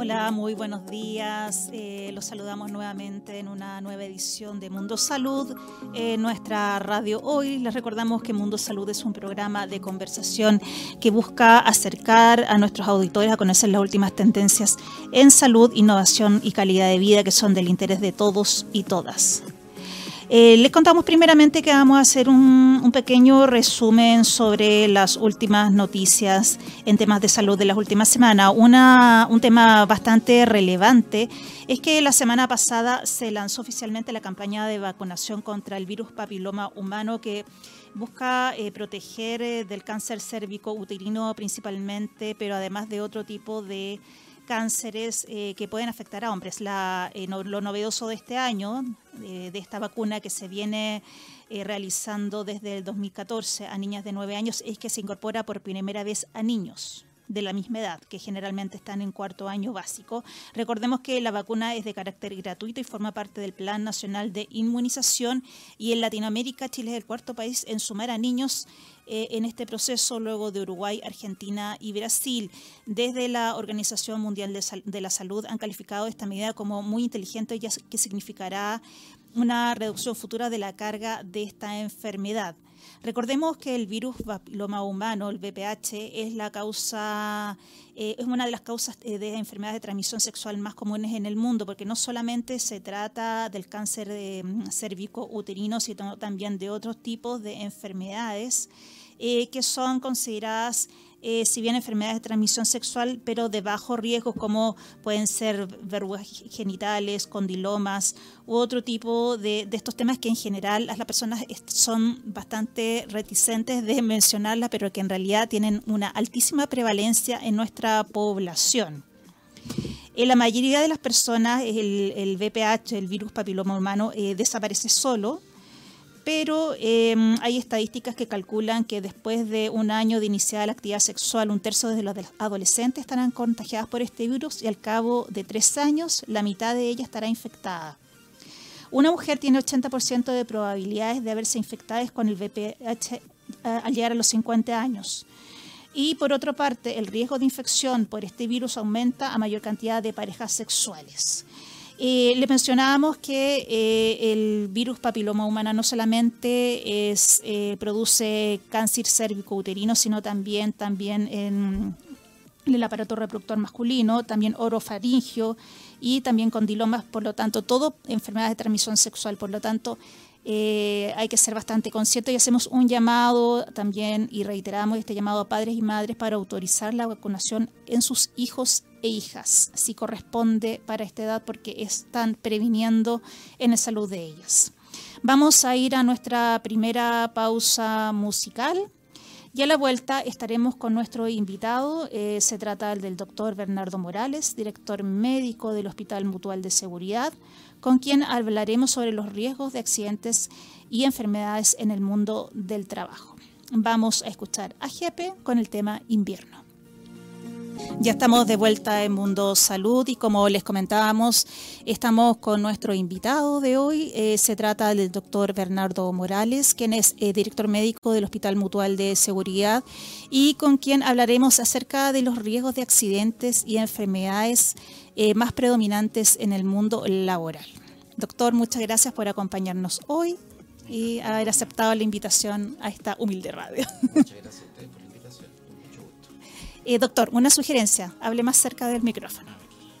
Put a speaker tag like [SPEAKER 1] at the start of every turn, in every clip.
[SPEAKER 1] Hola, muy buenos días. Eh, los saludamos nuevamente en una nueva edición de Mundo Salud, en nuestra radio hoy. Les recordamos que Mundo Salud es un programa de conversación que busca acercar a nuestros auditores a conocer las últimas tendencias en salud, innovación y calidad de vida que son del interés de todos y todas. Eh, les contamos primeramente que vamos a hacer un, pequeño resumen sobre las últimas noticias en temas de salud de las últimas semanas. un tema bastante relevante es que la semana pasada se lanzó oficialmente la campaña de vacunación contra el virus papiloma humano que busca eh, proteger eh, del cáncer cérvico uterino principalmente, pero además de otro tipo de cánceres eh, que pueden afectar a hombres. La, eh, lo novedoso de este año, de esta vacuna que se viene eh, realizando desde el 2014 a niñas de 9 años, es que se incorpora por primera vez a niños de la misma edad, que generalmente están en cuarto año básico. Recordemos que la vacuna es de carácter gratuito y forma parte del Plan Nacional de Inmunización y en Latinoamérica Chile es el cuarto país en sumar a niños eh, en este proceso luego de Uruguay, Argentina y Brasil. Desde la Organización Mundial de, de la Salud han calificado esta medida como muy inteligente ya que significará una reducción futura de la carga de esta enfermedad. Recordemos que el virus papiloma humano, el VPH, es la causa, eh, es una de las causas eh, de enfermedades de transmisión sexual más comunes en el mundo, porque no solamente se trata del cáncer de, mm, cérvico uterino, sino también de otros tipos de enfermedades eh, que son consideradas eh, si bien enfermedades de transmisión sexual, pero de bajo riesgo, como pueden ser verrugas genitales, condilomas u otro tipo de, estos temas que en general las personas son bastante reticentes de mencionarla, pero que en realidad tienen una altísima prevalencia en nuestra población. En la mayoría de las personas, el, el VPH, el virus papiloma humano, eh, desaparece solo, pero em, hay estadísticas que calculan que después de un año de iniciar la actividad sexual, un tercio de los adolescentes estarán contagiadas por este virus y al cabo de tres años la mitad de ellas estará infectada. Una mujer tiene 80% de probabilidades de haberse infectada con el VPH eh, al llegar a los 50 años. Y por otra parte, el riesgo de infección por este virus aumenta a mayor cantidad de parejas sexuales. Eh, le mencionábamos que eh, el virus papiloma humana no solamente eh, produce cáncer cérvico-uterino, sino también, también en, el aparato reproductor masculino, también orofaringio y también condilomas, por lo tanto, todo enfermedades de transmisión sexual. Por lo tanto, eh, hay que ser bastante conscientes y hacemos un llamado también y reiteramos este llamado a padres y madres para autorizar la vacunación en sus hijos e hijas, si corresponde para esta edad, porque están previniendo en la salud de ellas. Vamos a ir a nuestra primera pausa musical. Y a la vuelta estaremos con nuestro invitado. Eh, se trata del doctor Bernardo Morales, director médico del Hospital Mutual de Seguridad, con quien hablaremos sobre los riesgos de accidentes y enfermedades en el mundo del trabajo. Vamos a escuchar a Jepe con el tema invierno. Ya estamos de vuelta en Mundo Salud y como les comentábamos, estamos con nuestro invitado de hoy. Eh, se trata del doctor Bernardo Morales, quien es eh, director médico del Hospital Mutual de Seguridad y con quien hablaremos acerca de los riesgos de accidentes y enfermedades eh, más predominantes en el mundo laboral. Doctor, muchas gracias por acompañarnos hoy y haber aceptado la invitación a esta humilde radio. Muchas gracias. Eh, doctor, una sugerencia, hable más cerca del micrófono.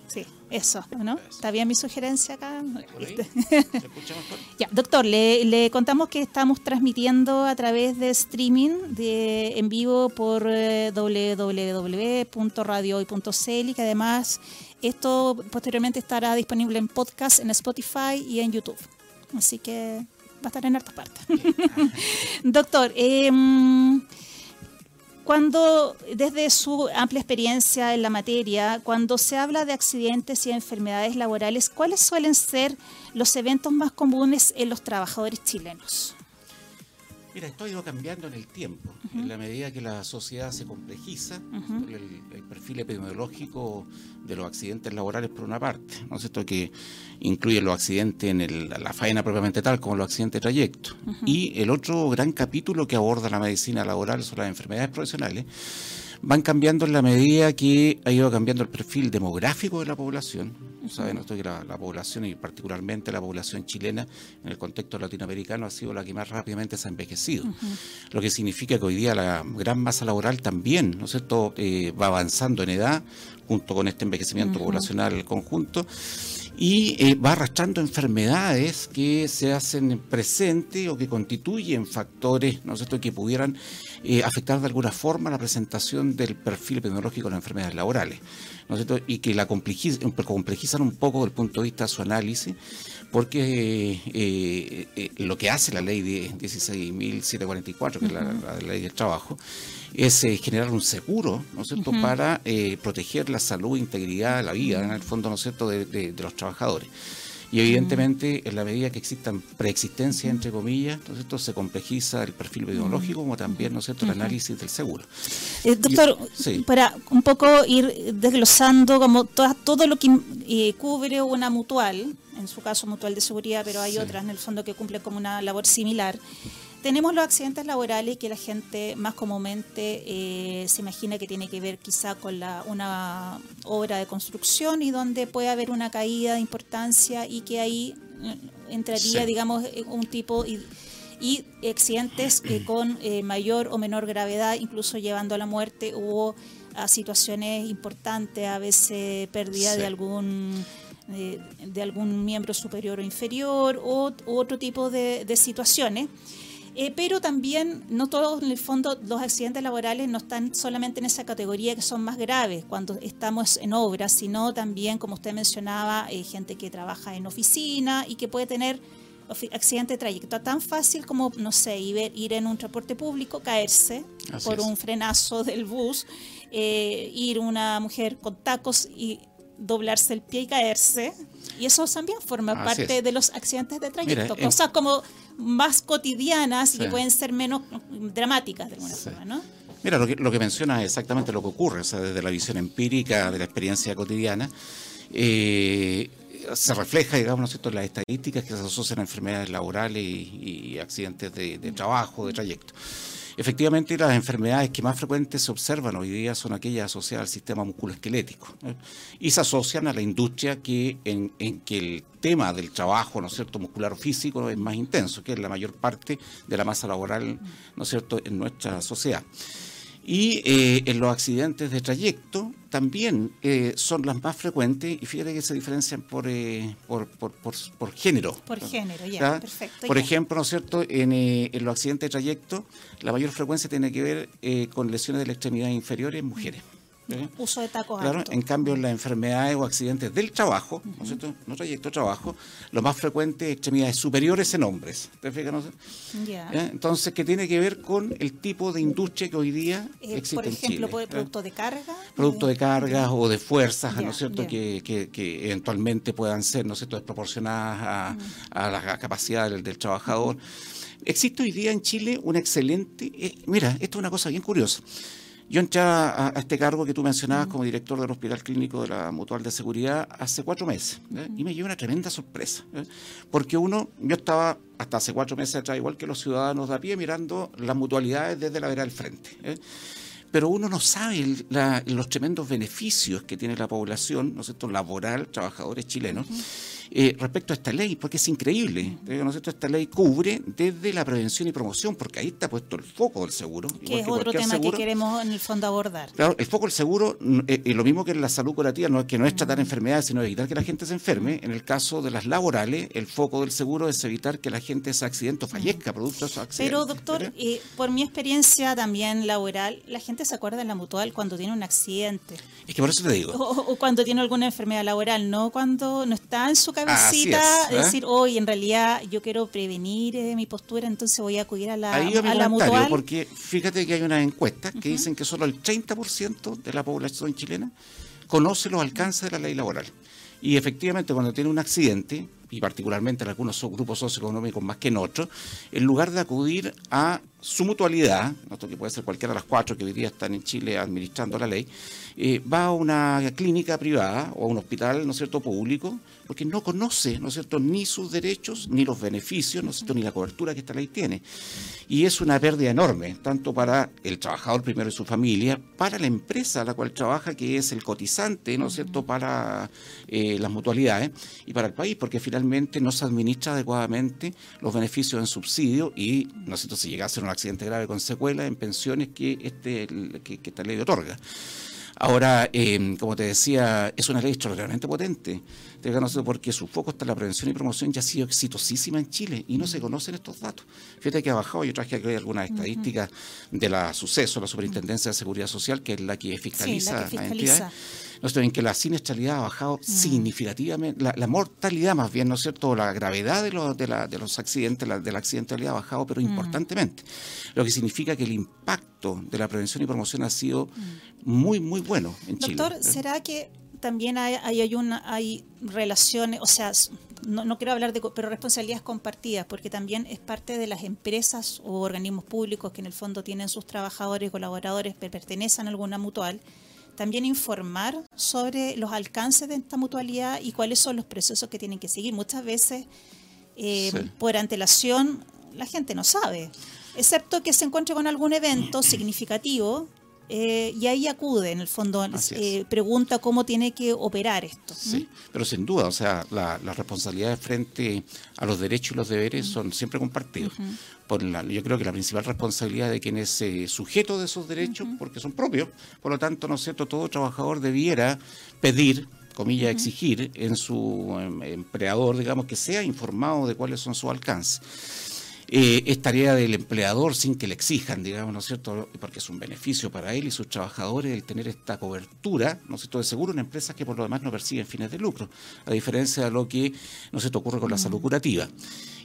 [SPEAKER 1] Sí, eso, ¿no? ¿Está bien mi sugerencia acá? ya, doctor, le, contamos que estamos transmitiendo a través de streaming de, en vivo por eh, www.radiohoy.cl y que además esto posteriormente estará disponible en podcast, en Spotify y en YouTube. Así que va a estar en hartas partes. doctor, eh, cuando, desde su amplia experiencia en la materia, cuando se habla de accidentes y enfermedades laborales, ¿cuáles suelen ser los eventos más comunes en los trabajadores chilenos?
[SPEAKER 2] Mira, esto ha ido cambiando en el tiempo, en la medida que la sociedad se complejiza, el, perfil epidemiológico de los accidentes laborales por una parte, ¿no es cierto? Que incluye los accidentes en la faena propiamente tal, como los accidentes de trayecto. Y el otro gran capítulo que aborda la medicina laboral son las enfermedades profesionales, van cambiando en la medida que ha ido cambiando el perfil demográfico de la población. Saben que la, población, y particularmente la población chilena, en el contexto latinoamericano, ha sido la que más rápidamente se ha envejecido. Lo que significa que hoy día la gran masa laboral también, ¿no es cierto?, eh, va avanzando en edad, junto con este envejecimiento poblacional conjunto y eh, va arrastrando enfermedades que se hacen presentes o que constituyen factores ¿no es que pudieran eh, afectar de alguna forma la presentación del perfil epidemiológico de las enfermedades laborales ¿no es y que la complejizan, complejizan un poco desde el punto de vista de su análisis porque eh, lo que hace la ley 16.744, que es la ley del trabajo, es eh, generar un seguro, ¿no es cierto?, para eh, proteger la salud, integridad, la vida, en el fondo, ¿no es cierto?, de, los trabajadores. Y evidentemente, en la medida que existan preexistencias, entre comillas, ¿no es se complejiza el perfil biológico como también, ¿no es cierto?, el análisis del seguro.
[SPEAKER 1] Eh, doctor, para un poco ir desglosando como todo lo que cubre una mutual, en su caso mutual de seguridad, pero hay otras en el fondo que cumplen como una labor similar. Tenemos los accidentes laborales que la gente más comúnmente eh, se imagina que tiene que ver quizá con la, una obra de construcción y donde puede haber una caída de importancia y que ahí eh, entraría, digamos, eh, un tipo y, y accidentes que con mayor o menor gravedad, incluso llevando a la muerte, hubo a situaciones importantes, a veces pérdida de algún de algún miembro superior o inferior o otro tipo de, de situaciones. Eh, pero también no todos, en el fondo, los accidentes laborales no están solamente en esa categoría que son más graves cuando estamos en obras, sino también, como usted mencionaba, eh, gente que trabaja en oficina y que puede tener accidente de trayecto tan fácil como, no sé, ir, ir en un transporte público, caerse por un frenazo del bus, eh, ir una mujer con tacos y doblarse el pie y caerse. Y eso también forma parte de los accidentes de trayecto. Cosas como más cotidianas y que pueden ser menos dramáticas de alguna forma, ¿no?
[SPEAKER 2] Mira, lo que, lo que menciona es exactamente lo que ocurre, o sea, desde la visión empírica de la experiencia cotidiana, eh, se refleja, digamos, ¿no en las estadísticas que se asocian a enfermedades laborales y, accidentes de, de, trabajo, de trayecto. Efectivamente, las enfermedades que más frecuentes se observan hoy día son aquellas asociadas al sistema musculoesquelético ¿eh? y se asocian a la industria que en, que el tema del trabajo, ¿no es cierto?, muscular o físico es más intenso, que es la mayor parte de la masa laboral, ¿no es cierto?, en nuestra sociedad. Y eh, en los accidentes de trayecto también eh, son las más frecuentes y fíjate que se diferencian por, eh, por, por, por, género.
[SPEAKER 1] Por género, ya, perfecto.
[SPEAKER 2] Por ejemplo, ¿no es cierto? En, en, los accidentes de trayecto, la mayor frecuencia tiene que ver con lesiones de la extremidad inferior en mujeres.
[SPEAKER 1] ¿Eh? Uso de tacos
[SPEAKER 2] Claro, en cambio en las enfermedades o accidentes del trabajo, ¿no es cierto? No trayecto de trabajo, lo más frecuente es extremidades superiores en hombres. ¿Te fijas? ¿Eh? Entonces, ¿qué tiene que ver con el tipo de industria que hoy día eh, existe
[SPEAKER 1] Por ejemplo,
[SPEAKER 2] en Chile,
[SPEAKER 1] producto de carga.
[SPEAKER 2] Producto de cargas o de fuerzas, ¿no es cierto? Que, que, eventualmente puedan ser, ¿no es cierto?, desproporcionadas a, a la capacidad del, del trabajador. Existe hoy día en Chile un excelente... mira, esto es una cosa bien curiosa. Yo entré a, este cargo que tú mencionabas como director del Hospital Clínico de la Mutual de Seguridad hace cuatro meses ¿eh? y me llevó una tremenda sorpresa. ¿eh? Porque uno, yo estaba hasta hace cuatro meses atrás, igual que los ciudadanos de a pie, mirando las mutualidades desde la vera del frente. ¿eh? pero uno no sabe los tremendos beneficios que tiene la población, ¿no es cierto?, laboral, trabajadores chilenos. Eh, respecto a esta ley, porque es increíble. ¿no Esta ley cubre desde la prevención y promoción, porque ahí está puesto el foco del seguro.
[SPEAKER 1] Que es otro tema que queremos en el fondo abordar.
[SPEAKER 2] Claro, el foco del seguro, es eh, lo mismo que en la salud curativa, no, que no es tratar enfermedades, sino evitar que la gente se enferme. En el caso de las laborales, el foco del seguro es evitar que la gente se accidente o fallezca producto de esos accidentes.
[SPEAKER 1] Pero, doctor, eh, por mi experiencia también laboral, la gente se acuerda de la mutual cuando tiene un accidente.
[SPEAKER 2] Es que por eso te digo.
[SPEAKER 1] O, cuando tiene alguna enfermedad laboral, no cuando no está en su cabecita, es, ¿eh? decir, hoy en realidad yo quiero prevenir eh, mi postura, entonces voy a acudir a la, Ahí a la mutual.
[SPEAKER 2] Porque fíjate que hay una encuesta que dicen que solo el 30% de la población chilena conoce los alcances de la ley laboral. Y efectivamente, cuando tiene un accidente, y particularmente en algunos grupos socioeconómicos más que en otros, en lugar de acudir a su mutualidad, que puede ser cualquiera de las cuatro que hoy día están en Chile administrando la ley, eh, va a una clínica privada o a un hospital, ¿no es cierto?, público, porque no conoce, ¿no es cierto?, ni sus derechos, ni los beneficios, ¿no es cierto?, ni la cobertura que esta ley tiene. Y es una pérdida enorme, tanto para el trabajador primero y su familia, para la empresa a la cual trabaja, que es el cotizante, ¿no es cierto?, para eh, las mutualidades, y para el país, porque finalmente no se administra adecuadamente los beneficios en subsidio y, ¿no cierto?, si llega a ser un accidente grave con secuelas en pensiones que, este, que, esta ley otorga. Ahora, eh, como te decía, es una ley extraordinariamente potente porque su foco está en la prevención y promoción ya ha sido exitosísima en Chile y no se conocen estos datos. Fíjate que ha bajado, yo traje aquí algunas estadísticas de la suceso, la Superintendencia de Seguridad Social, que es la que fiscaliza, sí, la entidades. En que la siniestralidad ha bajado significativamente, la, mortalidad más bien, ¿no es cierto?, la gravedad de, los, de, los accidentes, la, de la accidentalidad ha bajado, pero importantemente, lo que significa que el impacto de la prevención y promoción ha sido muy, muy bueno en
[SPEAKER 1] Chile. Doctor, ¿será que también hay, hay, una, hay relaciones, o sea, no, quiero hablar de, pero responsabilidades compartidas, porque también es parte de las empresas o organismos públicos que en el fondo tienen sus trabajadores colaboradores que pertenecen a alguna mutual, también informar sobre los alcances de esta mutualidad y cuáles son los procesos que tienen que seguir. Muchas veces, eh, por antelación, la gente no sabe, excepto que se encuentre con algún evento significativo eh, y ahí acude, en el fondo, eh, pregunta cómo tiene que operar esto.
[SPEAKER 2] Sí, pero sin duda, o sea, las responsabilidades frente a los derechos y los deberes son siempre compartidos. por la, yo creo que la principal responsabilidad de quien es eh, sujeto de esos derechos, porque son propios, por lo tanto, ¿no es cierto?, todo trabajador debiera pedir comillas, exigir en su em, empleador, digamos, que sea informado de cuáles son sus alcances. Eh, es tarea del empleador sin que le exijan, digamos, ¿no es cierto? Porque es un beneficio para él y sus trabajadores el tener esta cobertura, ¿no es cierto?, de seguro en empresas que por lo demás no perciben fines de lucro, a diferencia de lo que, ¿no se te ocurre con la salud curativa.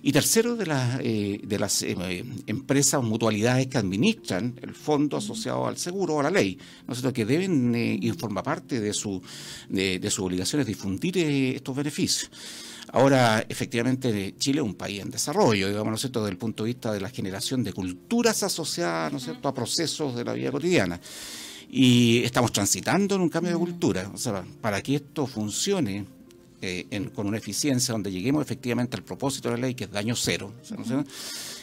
[SPEAKER 2] Y tercero, de, eh, de las eh, empresas o mutualidades que administran el fondo asociado al seguro o a la ley, ¿no es cierto?, que deben y forma parte de, su, de, de sus obligaciones difundir estos beneficios. Ahora, efectivamente, Chile es un país en desarrollo, digamos, ¿no es cierto?, desde el punto de vista de la generación de culturas asociadas, ¿no es cierto?, a procesos de la vida cotidiana. Y estamos transitando en un cambio de cultura. O sea, para que esto funcione eh, con una eficiencia donde lleguemos efectivamente al propósito de la ley, que es daño cero,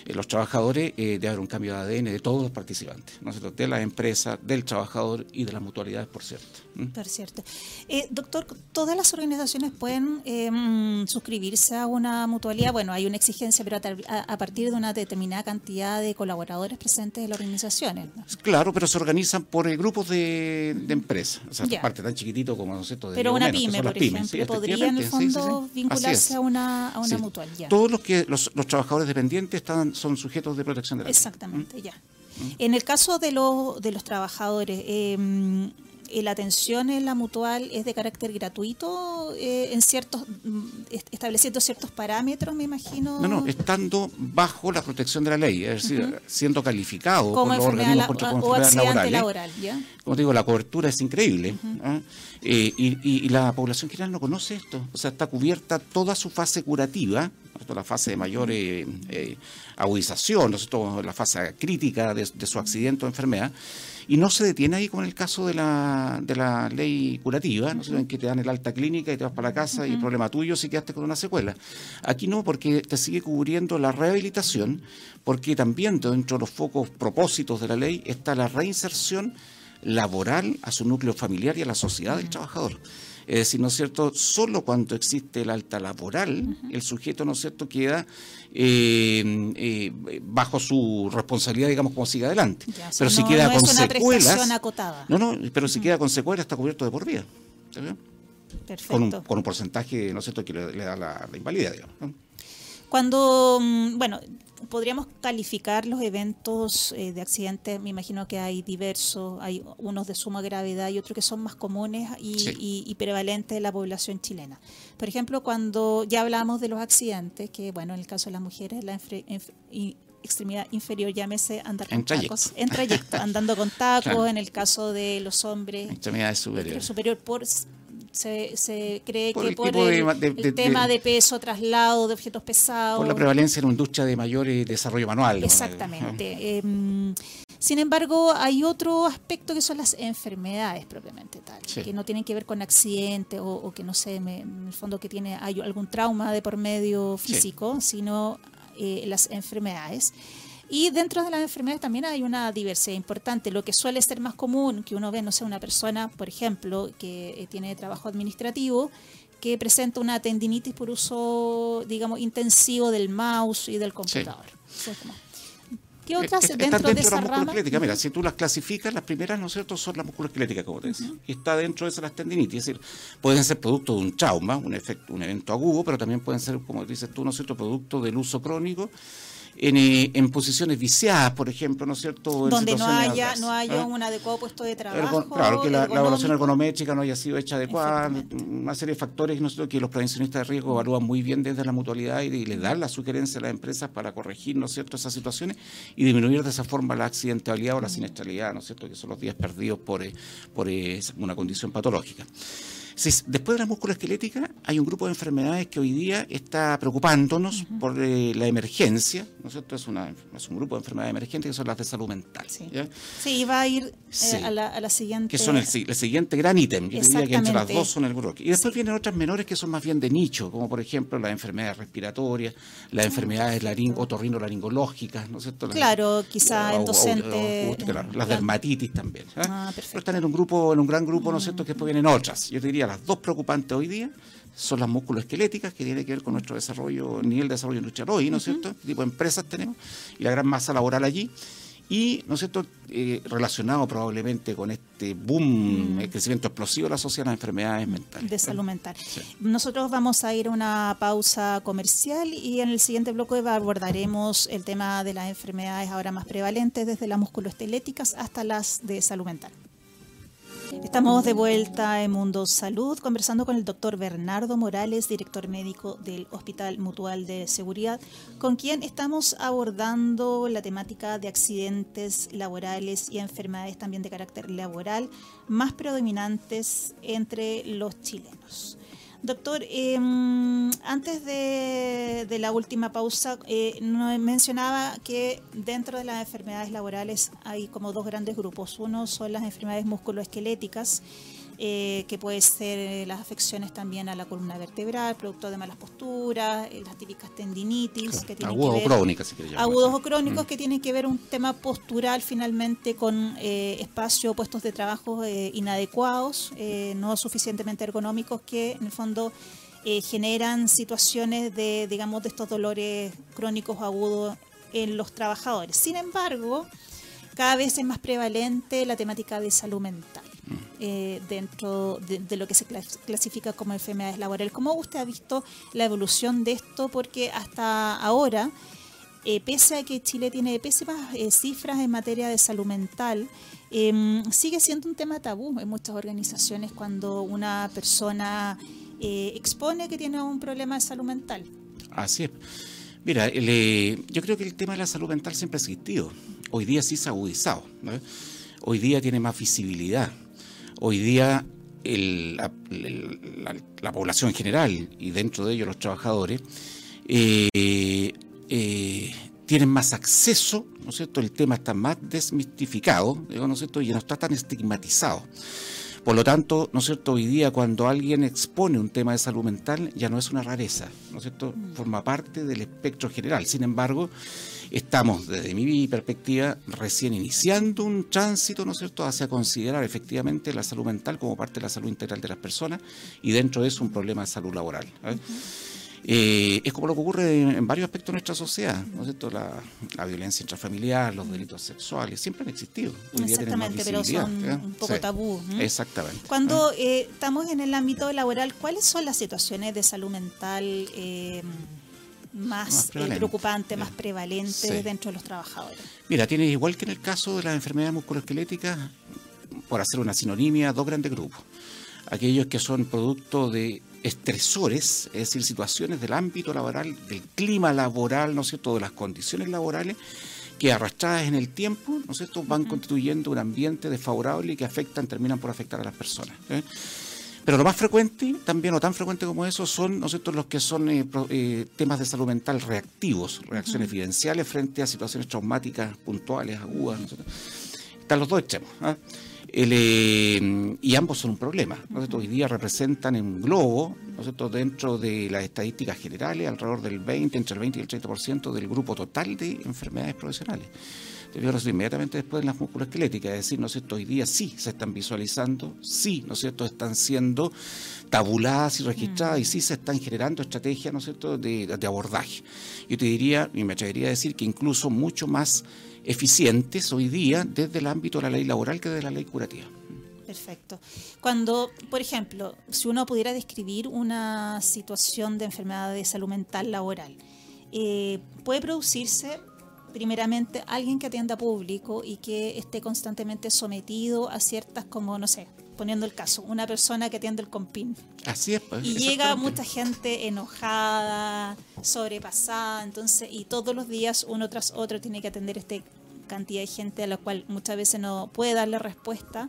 [SPEAKER 2] eh, los trabajadores, eh, debe haber un cambio de ADN de todos los participantes, ¿no de la empresa, del trabajador y de las mutualidades, por cierto.
[SPEAKER 1] Por cierto. Eh, doctor, ¿todas las organizaciones pueden em, suscribirse a una mutualidad? Bueno, hay una exigencia, pero a, partir de una determinada cantidad de colaboradores presentes en las organizaciones.
[SPEAKER 2] Claro, pero se organizan por grupos de, empresas, o sea, parte tan chiquitito como, ¿no sé,
[SPEAKER 1] de Pero una pyme, por ejemplo, podría en el fondo vincularse a una, a una mutual.
[SPEAKER 2] Todos los que los, los trabajadores dependientes están son sujetos de protección de la
[SPEAKER 1] Exactamente, ya. En el caso de, los de los trabajadores, eh, la atención en la mutual es de carácter gratuito eh, en ciertos mm, estableciendo ciertos parámetros me imagino.
[SPEAKER 2] No no estando bajo la protección de la ley es decir siendo calificado como los organismos contra o laborales laboral, ¿ya? como te digo la cobertura es increíble ¿ah? eh, y, la población general no conoce esto. O sea está cubierta toda su fase curativa la fase de mayor eh, agudización, ¿no? la fase crítica de, de su accidente o enfermedad, y no se detiene ahí como en el caso de la, de la ley curativa, ¿no? en que te dan el alta clínica y te vas para la casa y el problema tuyo si quedaste con una secuela. Aquí no, porque te sigue cubriendo la rehabilitación, porque también dentro de los focos propósitos de la ley está la reinserción laboral a su núcleo familiar y a la sociedad del trabajador. Es decir, ¿no es cierto? Solo cuando existe el alta laboral, el sujeto, ¿no es cierto?, queda eh, eh, bajo su responsabilidad, digamos, como sigue adelante. pero si queda con secuelas. No, no, pero si queda con secuelas está cubierto de por vida. Con un, con un porcentaje, ¿no es cierto?, que le, da la, la invalidez, digamos.
[SPEAKER 1] Cuando, mm, bueno, podríamos calificar los eventos eh, de accidentes, me imagino que hay diversos, hay unos de suma gravedad y otros que son más comunes y, prevalentes en la población chilena. Por ejemplo, cuando ya hablamos de los accidentes, que bueno, en el caso de las mujeres, la extremidad inferior, llámese andar con tacos, en trayecto, andando con tacos, en el caso de los hombres,
[SPEAKER 2] extremidad superior.
[SPEAKER 1] superior por Se, se cree que por el, tema de, peso, traslado de objetos pesados.
[SPEAKER 2] Por la prevalencia en una industria de mayor eh, desarrollo manual.
[SPEAKER 1] Exactamente. Em, sin embargo, hay otro aspecto que son las enfermedades propiamente tal, que no tienen que ver con accidentes o, que no sé, en el fondo que tiene hay algún trauma de por medio físico, sino eh, las enfermedades. Y dentro de las enfermedades también hay una diversidad importante. Lo que suele ser más común que uno ve, no sé, una persona, por ejemplo, que eh, tiene trabajo administrativo, que presenta una tendinitis por uso, digamos, intensivo del mouse y del computador. ¿Qué otras dentro, de esa rama?
[SPEAKER 2] Mira, si tú las clasificas, las primeras, ¿no es cierto?, son las musculoesqueléticas, como te decía. Y está dentro de esas las tendinitis. Es decir, pueden ser producto de un trauma, un, efecto, un evento agudo, pero también pueden ser, como dices tú, ¿no es cierto?, producto del uso crónico eh, en, posiciones viciadas, por ejemplo, ¿no es cierto?
[SPEAKER 1] Donde no haya, no haya ¿ah? un adecuado puesto de trabajo.
[SPEAKER 2] claro, que la, evaluación ergonométrica no haya sido hecha adecuada, una serie de factores ¿no que los prevencionistas de riesgo evalúan muy bien desde la mutualidad y, les dan la sugerencia a las empresas para corregir, ¿no es cierto?, esas situaciones y disminuir de esa forma la accidentalidad o la siniestralidad, ¿no es cierto?, que son los días perdidos por, eh, por eh, una condición patológica después de la musculoesquelética, hay un grupo de enfermedades que hoy día está preocupándonos por eh, la emergencia, ¿no es cierto? Es, una, es un grupo de enfermedades emergentes que son las de salud mental.
[SPEAKER 1] Sí, va a ir eh, a, la, siguiente.
[SPEAKER 2] Que son el, siguiente gran ítem. Yo diría que entre las dos son el grupo. Y después vienen otras menores que son más bien de nicho, como por ejemplo las enfermedades respiratorias, las enfermedades otorrinolaringológicas, ¿no es cierto?
[SPEAKER 1] claro, quizá en docente.
[SPEAKER 2] las dermatitis también. Ah, perfecto. Pero están en un grupo, en un gran grupo, ¿no es cierto? Que después vienen otras. Yo diría las dos preocupantes hoy día son las musculoesqueléticas, que tiene que ver con nuestro desarrollo, nivel de desarrollo industrial hoy, ¿no es cierto? ¿Qué tipo de empresas tenemos? Y la gran masa laboral allí. Y, ¿no es cierto?, eh, relacionado probablemente con este boom, mm. el crecimiento explosivo de la sociedad, las enfermedades mentales.
[SPEAKER 1] De salud mental. Nosotros vamos a ir a una pausa comercial y en el siguiente bloque abordaremos el tema de las enfermedades ahora más prevalentes, desde las musculoesqueléticas hasta las de salud mental. Estamos de vuelta en Mundo Salud conversando con el doctor Bernardo Morales, director médico del Hospital Mutual de Seguridad, con quien estamos abordando la temática de accidentes laborales y enfermedades también de carácter laboral más predominantes entre los chilenos. Doctor, em, antes de, la última pausa, eh, mencionaba que dentro de las enfermedades laborales hay como dos grandes grupos. Uno son las enfermedades musculoesqueléticas eh, que puede ser eh, las afecciones también a la columna vertebral, producto de malas posturas, eh, las típicas tendinitis. Que tienen
[SPEAKER 2] agudos
[SPEAKER 1] que ver,
[SPEAKER 2] o crónicas, si
[SPEAKER 1] Agudos o crónicos mm. que tienen que ver un tema postural finalmente con espacio, puestos de trabajo inadecuados, no suficientemente ergonómicos, que en el fondo generan situaciones de, digamos, de estos dolores crónicos agudos en los trabajadores. Sin embargo, cada vez es más prevalente la temática de salud mental. Eh, dentro de, lo que se clasifica como enfermedades laborales. ¿Cómo usted ha visto la evolución de esto? Porque hasta ahora, eh, pese a que Chile tiene pésimas eh, cifras en materia de salud mental, em, sigue siendo un tema tabú en muchas organizaciones cuando una persona expone que tiene un problema de salud mental.
[SPEAKER 2] Así es. Mira, yo creo que el tema de la salud mental siempre ha existido. Hoy día sí se ha agudizado. Hoy día tiene más visibilidad hoy día la, población en general y dentro de ellos los trabajadores eh, eh, tienen más acceso, ¿no es cierto? El tema está más desmistificado, ¿no es cierto? Y no está tan estigmatizado. Por lo tanto, ¿no es cierto? Hoy día cuando alguien expone un tema de salud mental ya no es una rareza, ¿no es cierto? Forma parte del espectro general. Sin embargo, Estamos, desde mi perspectiva, recién iniciando un tránsito, ¿no es cierto?, hacia considerar efectivamente la salud mental como parte de la salud integral de las personas y dentro de eso un problema de salud laboral. Eh, es como lo que ocurre en, varios aspectos de nuestra sociedad, ¿no es cierto? La, violencia intrafamiliar, los delitos sexuales, siempre han existido.
[SPEAKER 1] Exactamente, pero son un poco tabú.
[SPEAKER 2] Exactamente.
[SPEAKER 1] Cuando eh, estamos en el ámbito laboral, ¿cuáles son las situaciones de salud mental? Eh, más, eh, preocupante, más prevalente dentro de los trabajadores.
[SPEAKER 2] Mira, tienes igual que en el caso de las enfermedades musculoesqueléticas, por hacer una sinonimia, dos grandes grupos. Aquellos que son producto de estresores, es decir, situaciones del ámbito laboral, del clima laboral, ¿no es cierto?, de las condiciones laborales, que arrastradas en el tiempo, ¿no es cierto?, van constituyendo un ambiente desfavorable y que afectan, terminan por afectar a las personas. ¿eh? Pero lo más frecuente, también o tan frecuente como eso, son ¿no los que son eh, eh, temas de salud mental reactivos, reacciones evidenciales frente a situaciones traumáticas puntuales, agudas. Están los dos extremos. Eh, y ambos son un problema. Hoy día representan en globo, ¿no dentro de las estadísticas generales, alrededor del 20, entre el 20 y el 30% del grupo total de enfermedades profesionales. Te inmediatamente después en las musculoesqueléticas, es decir, ¿no es cierto? Hoy día sí se están visualizando, sí, ¿no es cierto? Están siendo tabuladas y registradas y sí se están generando estrategias, ¿no de, de abordaje. Yo te diría, y me atrevería a decir que incluso mucho más eficientes hoy día desde el ámbito de la ley laboral que de la ley curativa.
[SPEAKER 1] Perfecto. Cuando, por ejemplo, si uno pudiera describir una situación de enfermedad de salud mental laboral, eh, puede producirse primeramente alguien que atienda público y que esté constantemente sometido a ciertas como, no sé, poniendo el caso, una persona que atiende el compín.
[SPEAKER 2] Así es.
[SPEAKER 1] Pues, y llega mucha gente enojada, sobrepasada, entonces, y todos los días uno tras otro tiene que atender esta cantidad de gente a la cual muchas veces no puede darle respuesta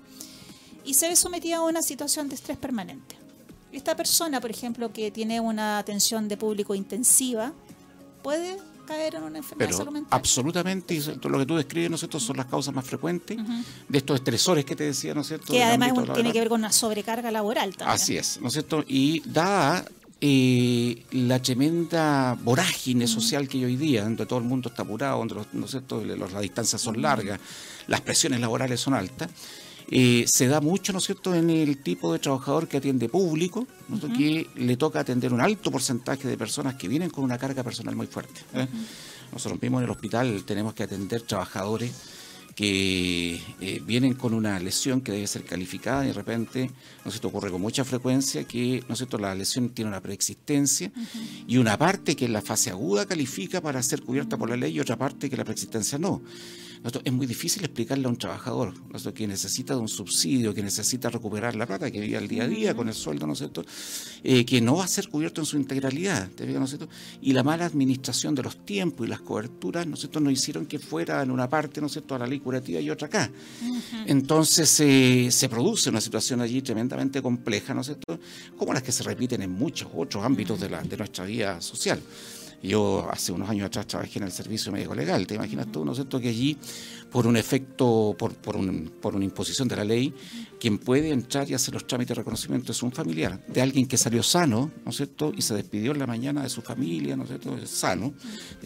[SPEAKER 1] y se ve sometida a una situación de estrés permanente. Esta persona, por ejemplo, que tiene una atención de público intensiva, puede caer en una enfermedad
[SPEAKER 2] Pero Absolutamente, y lo que tú describes, ¿no es cierto?, son las causas más frecuentes de estos estresores que te decía, ¿no es cierto?
[SPEAKER 1] Que además tiene que ver con una sobrecarga laboral también.
[SPEAKER 2] Así es, ¿no es cierto? Y dada eh, la tremenda vorágine social que hay hoy día, donde todo el mundo está apurado, donde ¿no es cierto? las distancias son largas, las presiones laborales son altas, eh, se da mucho, ¿no es cierto?, en el tipo de trabajador que atiende público, que le toca atender un alto porcentaje de personas que vienen con una carga personal muy fuerte. ¿eh? Nosotros mismos en el hospital tenemos que atender trabajadores que eh, vienen con una lesión que debe ser calificada y de repente, ¿no se ocurre con mucha frecuencia que, ¿no sé, la lesión tiene una preexistencia y una parte que en la fase aguda califica para ser cubierta por la ley y otra parte que la preexistencia no es muy difícil explicarle a un trabajador que necesita de un subsidio, que necesita recuperar la plata que vive al día a día con el sueldo, ¿no es cierto? Eh, que no va a ser cubierto en su integralidad, ¿no es cierto? Y la mala administración de los tiempos y las coberturas, ¿no es cierto?, nos hicieron que fuera en una parte, ¿no es cierto?, a la ley curativa y otra acá. Entonces se produce una situación allí tremendamente compleja, ¿no es cierto?, como las que se repiten en muchos otros ámbitos de, la, de nuestra vida social. Yo hace unos años atrás trabajé en el servicio médico legal, te imaginas tú, ¿no es cierto?, que allí, por un efecto, por, por, un, por una imposición de la ley, quien puede entrar y hacer los trámites de reconocimiento es un familiar, de alguien que salió sano, ¿no es cierto?, y se despidió en la mañana de su familia, ¿no es cierto?, sano,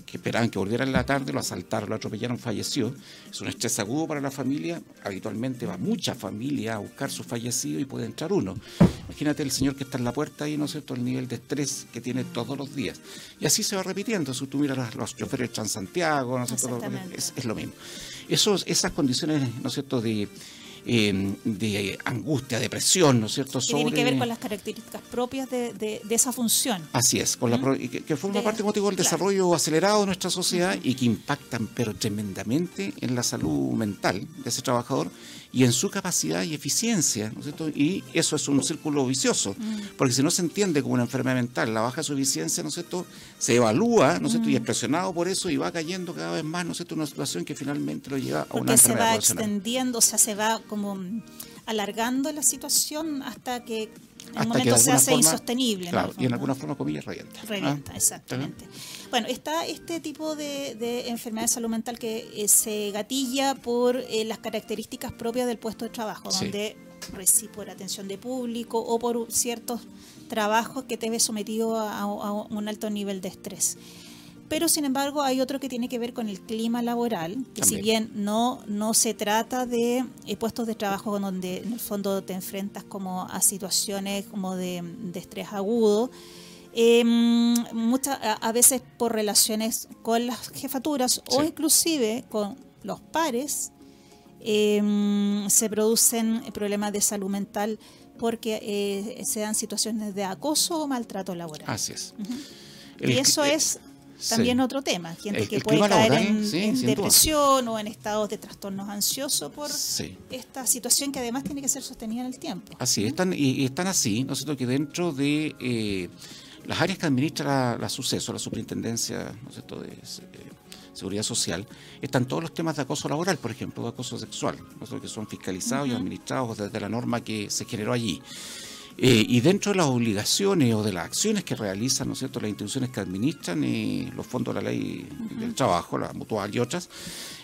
[SPEAKER 2] que esperaban que volviera en la tarde, lo asaltaron, lo atropellaron, falleció. Es un estrés agudo para la familia, habitualmente va mucha familia a buscar su fallecido y puede entrar uno. Imagínate el señor que está en la puerta ahí, ¿no es cierto?, el nivel de estrés que tiene todos los días. Y así se va repitiendo, si tú miras los choferes de Transantiago, ¿no es cierto?, es, es, lo mismo. Esos, esas condiciones, ¿no es cierto?, de de angustia, depresión, ¿no es cierto?
[SPEAKER 1] Que tiene que ver con las características propias de, esa función.
[SPEAKER 2] Así es, con la que, forma parte, como del desarrollo acelerado de nuestra sociedad y que impactan pero tremendamente en la salud mental de ese trabajador y en su capacidad y eficiencia, ¿no es cierto? Y eso es un círculo vicioso, mm. porque si no se entiende como una enfermedad mental, la baja su eficiencia, ¿no es cierto? Se evalúa, ¿no es cierto? Y es mm. presionado por eso y va cayendo cada vez más, ¿no es cierto? Una situación que finalmente lo lleva a una enfermedad
[SPEAKER 1] se va extendiendo, o sea, se va como alargando la situación hasta que en un momento se hace insostenible.
[SPEAKER 2] Claro, y en alguna forma, comillas, revienta.
[SPEAKER 1] Revienta, ¿Ah? exactamente. Bueno, está este tipo de, enfermedad de salud mental que eh, se gatilla por eh, las características propias del puesto de trabajo, donde recibe por atención de público o por ciertos trabajos que te ves sometido a, un alto nivel de estrés pero sin embargo hay otro que tiene que ver con el clima laboral, que si bien no, no se trata de eh, puestos de trabajo donde en el fondo te enfrentas como a situaciones como de, estrés agudo, em, muchas, a, veces por relaciones con las jefaturas o inclusive con los pares, em, se producen problemas de salud mental porque eh, se dan situaciones de acoso o maltrato laboral.
[SPEAKER 2] Así es.
[SPEAKER 1] y eso es también otro tema, gente que puede caer en, depresión o en estados de trastornos ansiosos por esta situación que además tiene que ser sostenida en el tiempo.
[SPEAKER 2] Así, están, y, están así, ¿no es cierto?, que dentro de eh, las áreas que administra la, suceso, la superintendencia, ¿no es cierto?, de eh, seguridad social, están todos los temas de acoso laboral, por ejemplo, de acoso sexual, ¿no que son fiscalizados y administrados desde la norma que se generó allí. Eh, y dentro de las obligaciones o de las acciones que realizan, ¿no es cierto?, las instituciones que administran eh, los fondos de la ley del trabajo, la mutual y otras,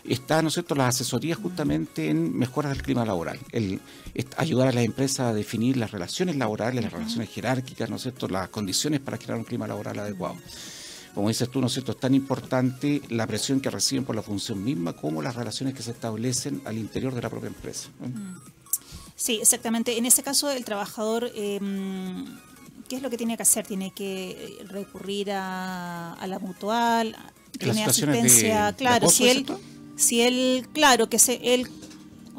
[SPEAKER 2] está, ¿no es cierto?, las asesorías justamente en mejoras del clima laboral, el, ayudar a las empresas a definir las relaciones laborales, las relaciones jerárquicas, ¿no es cierto?, las condiciones para crear un clima laboral adecuado como dices tú, ¿no es cierto?, es tan importante la presión que reciben por la función misma como las relaciones que se establecen al interior de la propia empresa.
[SPEAKER 1] Sí, exactamente. En ese caso, el trabajador, em, ¿qué es lo que tiene que hacer? Tiene que recurrir a, la mutual, tiene asistencia, claro, si él, si él, claro, que se, él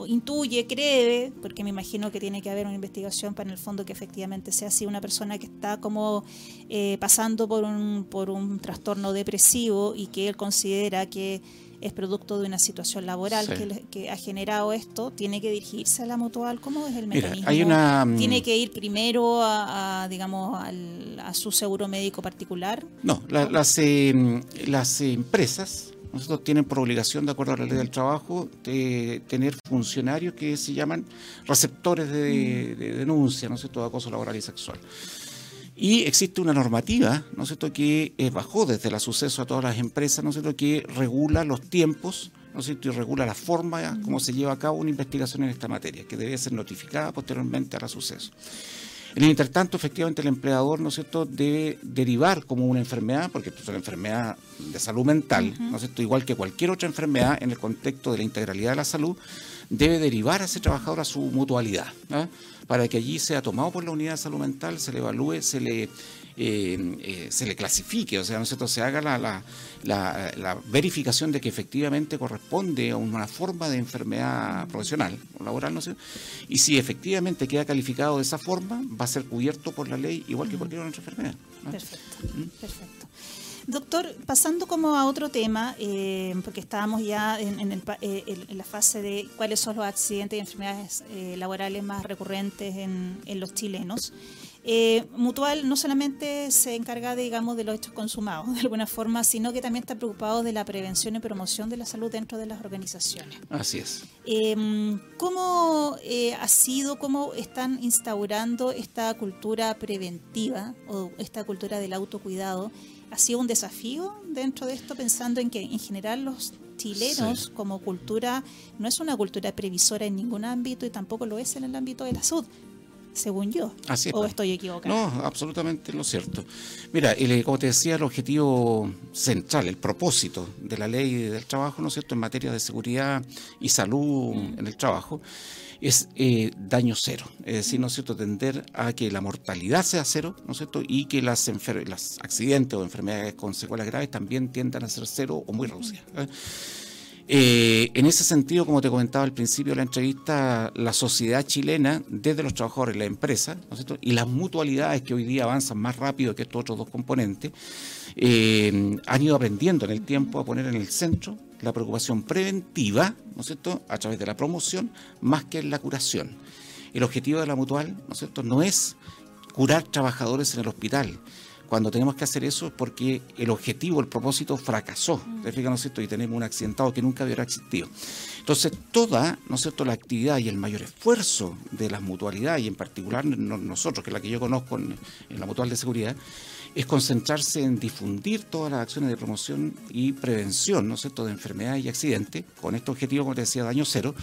[SPEAKER 1] intuye, cree, porque me imagino que tiene que haber una investigación para en el fondo que efectivamente sea así una persona que está como eh, pasando por un, por un trastorno depresivo y que él considera que es producto de una situación laboral que, ha generado esto, tiene que dirigirse a la mutual. ¿Cómo es el mecanismo?
[SPEAKER 2] hay una,
[SPEAKER 1] mm, ¿Tiene que ir primero a, digamos, a su seguro médico particular?
[SPEAKER 2] No, las, eh, las empresas nosotros tienen por obligación, de acuerdo a la ley del trabajo, de tener funcionarios que se llaman receptores de, denuncia, ¿no sé, todo acoso laboral y sexual. Y existe una normativa, ¿no sé, que eh, bajó desde el suceso a todas las empresas, ¿no sé, que regula los tiempos, ¿no sé, y regula la forma como se lleva a cabo una investigación en esta materia, que debe ser notificada posteriormente al suceso. En el intertanto, efectivamente, el empleador, ¿no es cierto?, debe derivar como una enfermedad, porque esto es una enfermedad de salud mental, ¿no es cierto?, igual que cualquier otra enfermedad en el contexto de la integralidad de la salud, debe derivar a ese trabajador a su mutualidad, para que allí sea tomado por la unidad de salud mental, se le evalúe, se le eh, eh, se le clasifique, o sea, ¿no se haga la, la, verificación de que efectivamente corresponde a una forma de enfermedad profesional o laboral, no sé, y si efectivamente queda calificado de esa forma, va a ser cubierto por la ley igual que cualquier otra enfermedad.
[SPEAKER 1] Perfecto, ¿Mm? perfecto. Doctor, pasando como a otro tema, eh, porque estábamos ya en, la fase de cuáles son los accidentes y enfermedades laborales más recurrentes en, los chilenos. Eh, Mutual no solamente se encarga, digamos, de los hechos consumados, de alguna forma, sino que también está preocupado de la prevención y promoción de la salud dentro de las organizaciones.
[SPEAKER 2] Así es.
[SPEAKER 1] Eh, ¿Cómo eh, ha sido, cómo están instaurando esta cultura preventiva o esta cultura del autocuidado? ¿Ha sido un desafío dentro de esto, pensando en que en general los chilenos como cultura no es una cultura previsora en ningún ámbito y tampoco lo es en el ámbito de la salud? según yo.
[SPEAKER 2] Así
[SPEAKER 1] ¿O estoy equivocado?
[SPEAKER 2] No, absolutamente lo cierto. Mira, como te decía, el objetivo central, el propósito de la ley del trabajo, ¿no es cierto?, en materia de seguridad y salud mm. en el trabajo, es eh, daño cero. Es decir, ¿no es cierto?, tender a que la mortalidad sea cero, ¿no es cierto?, y que las, las accidentes o enfermedades con secuelas graves también tiendan a ser cero o muy reducidas. ¿eh? Eh, en ese sentido, como te comentaba al principio de la entrevista, la sociedad chilena, desde los trabajadores, la empresa, y las mutualidades que hoy día avanzan más rápido que estos otros dos componentes, eh, han ido aprendiendo en el tiempo a poner en el centro la preocupación preventiva, ¿no es cierto?, a través de la promoción, más que en la curación. El objetivo de la mutual, ¿no es cierto?, no es curar trabajadores en el hospital, cuando tenemos que hacer eso es porque el objetivo, el propósito fracasó, ¿te ¿no es cierto? Y tenemos un accidentado que nunca hubiera existido. Entonces, toda, ¿no es cierto?, la actividad y el mayor esfuerzo de las mutualidades, y en particular nosotros, que es la que yo conozco en, la mutual de seguridad, es concentrarse en difundir todas las acciones de promoción y prevención, ¿no es cierto?, de enfermedades y accidentes, con este objetivo, como te decía, daño cero,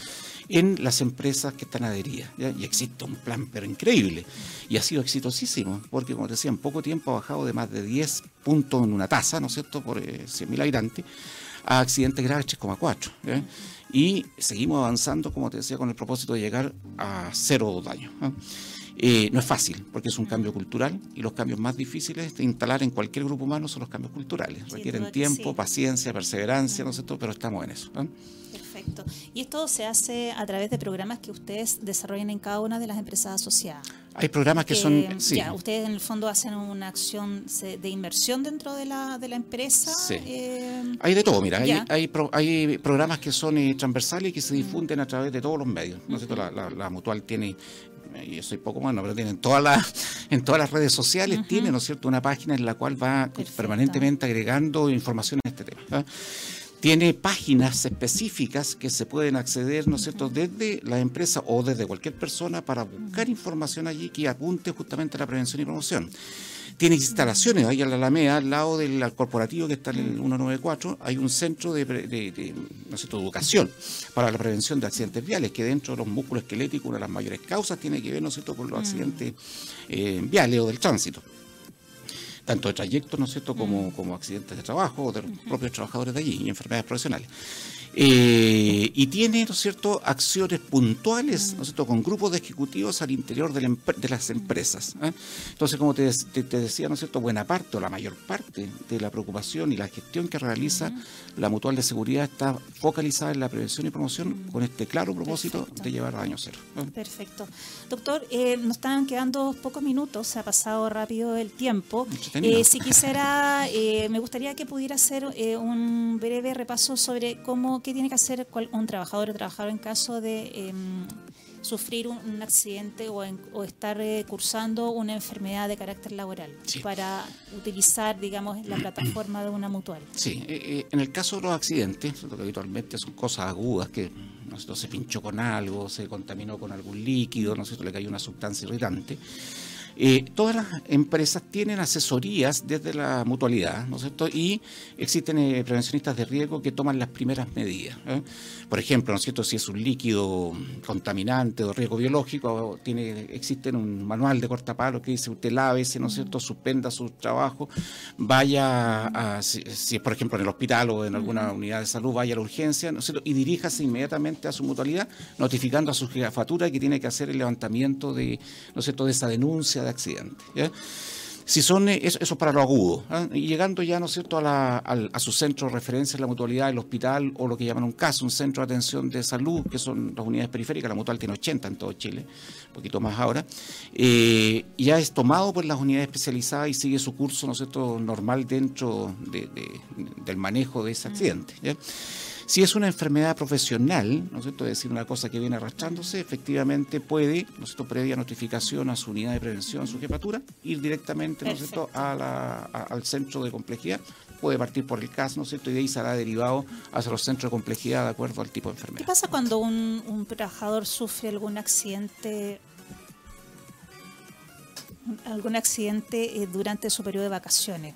[SPEAKER 2] en las empresas que están adheridas. Y existe un plan, pero increíble. Y ha sido exitosísimo, porque, como te decía, en poco tiempo ha bajado de más de 10 puntos en una tasa, ¿no es cierto?, por 100.000 eh, habitantes, a accidentes graves 3,4. Y seguimos avanzando, como te decía, con el propósito de llegar a cero daño. No es fácil, porque es un cambio cultural y los cambios más difíciles de instalar en cualquier grupo humano son los cambios culturales. Requieren tiempo, paciencia, perseverancia, ¿no es cierto? Pero estamos en eso.
[SPEAKER 1] Perfecto. Y esto se hace a través de programas que ustedes desarrollan en cada una de las empresas asociadas.
[SPEAKER 2] Hay programas que son... Eh, sí.
[SPEAKER 1] Ya, ustedes en el fondo hacen una acción de inversión dentro de la, de la empresa.
[SPEAKER 2] Sí. Eh, hay de todo, mira, hay, hay, hay, programas que son eh, transversales y que se difunden a través de todos los medios. ¿no la, la, Mutual tiene yo soy poco bueno, pero tienen todas las, en todas las redes sociales, tiene, ¿no es cierto?, una página en la cual va permanentemente agregando información en este tema. tiene páginas específicas que se pueden acceder, ¿no es cierto?, desde la empresa o desde cualquier persona para buscar información allí que apunte justamente a la prevención y promoción. Tiene instalaciones ahí en la Alameda, al lado del corporativo que está en el 194, hay un centro de, ¿no es cierto?, educación para la prevención de accidentes viales, que dentro de los músculos esqueléticos una de las mayores causas tiene que ver, ¿no es cierto?, con los accidentes eh, viales o del tránsito tanto de trayectos, ¿no es cierto?, como, como accidentes de trabajo o de los propios trabajadores de allí y enfermedades profesionales. Eh, y tiene, ¿no es cierto?, acciones puntuales, ¿no es cierto?, con grupos de ejecutivos al interior de, las empresas. ¿eh? Entonces, como te, decía, ¿no es cierto?, buena parte o la mayor parte de la preocupación y la gestión que realiza la Mutual de Seguridad está focalizada en la prevención y promoción con este claro propósito de llevar a año cero.
[SPEAKER 1] ¿eh? Perfecto. Doctor, nos están quedando pocos minutos, se ha pasado rápido el tiempo. si quisiera, me gustaría que pudiera hacer un breve repaso sobre cómo ¿qué tiene que hacer un trabajador o trabajador en caso de em, sufrir un, accidente o, estar eh, cursando una enfermedad de carácter laboral para utilizar, digamos, la plataforma de una mutual?
[SPEAKER 2] Sí, eh, eh, en el caso de los accidentes, que habitualmente son cosas agudas que no se pinchó con algo, se contaminó con algún líquido, no sé, le cayó una sustancia irritante eh, todas las empresas tienen asesorías desde la mutualidad, ¿no es cierto? Y existen eh, prevencionistas de riesgo que toman las primeras medidas. ¿eh? Por ejemplo, ¿no es cierto? Si es un líquido contaminante o riesgo biológico, tiene, existe un manual de cortapalo que dice usted lávese, ¿no es cierto? Suspenda su trabajo, vaya a, si, es por ejemplo en el hospital o en alguna unidad de salud, vaya a la urgencia, ¿no es cierto? Y diríjase inmediatamente a su mutualidad, notificando a su jefatura que tiene que hacer el levantamiento de, ¿no es cierto? de esa denuncia accidente. Si son, eh, eso, para lo agudo. ¿ah? Y llegando ya, ¿no es cierto?, a, a, su centro de referencia, la mutualidad, el hospital o lo que llaman un caso, un centro de atención de salud, que son las unidades periféricas, la mutual tiene 80 en todo Chile, un poquito más ahora, eh, ya es tomado por las unidades especializadas y sigue su curso, ¿no es cierto?, normal dentro del manejo de ese accidente. Si es una enfermedad profesional, ¿no es cierto? Es decir, una cosa que viene arrastrándose, efectivamente puede, ¿no es cierto?, previa notificación a su unidad de prevención, a su jefatura, ir directamente, ¿no es cierto?, al centro de complejidad puede partir por el caso, ¿no es cierto? Y de ahí será derivado hacia los centros de complejidad de acuerdo al tipo de enfermedad.
[SPEAKER 1] ¿Qué pasa cuando un, un trabajador sufre algún accidente algún accidente eh, durante su periodo de vacaciones?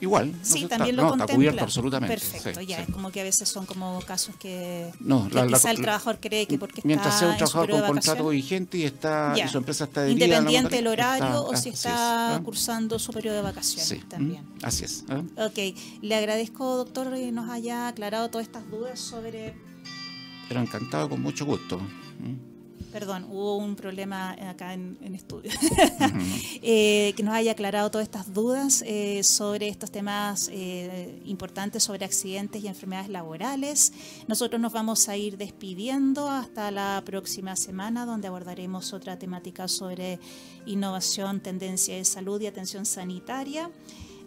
[SPEAKER 2] Igual.
[SPEAKER 1] Sí, también lo está cubierto
[SPEAKER 2] absolutamente.
[SPEAKER 1] Perfecto, ya. Es como que a veces son como casos que, no, quizá el trabajador cree que porque
[SPEAKER 2] mientras
[SPEAKER 1] sea
[SPEAKER 2] un trabajador con contrato vigente y está su empresa está
[SPEAKER 1] independiente del horario o si está cursando su periodo de vacaciones también.
[SPEAKER 2] Mm, así es.
[SPEAKER 1] Ok, le agradezco, doctor, que nos haya aclarado todas estas dudas sobre.
[SPEAKER 2] Pero encantado, con mucho gusto.
[SPEAKER 1] Perdón, hubo un problema acá en, estudio. Eh, que nos haya aclarado todas estas dudas eh, sobre estos temas eh, importantes sobre accidentes y enfermedades laborales. Nosotros nos vamos a ir despidiendo hasta la próxima semana, donde abordaremos otra temática sobre innovación, tendencia de salud y atención sanitaria.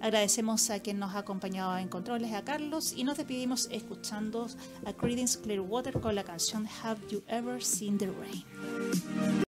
[SPEAKER 1] Agradecemos a quien nos ha acompañado en controles, a Carlos, y nos despedimos escuchando a Creedence Clearwater con la canción Have You Ever Seen the Rain?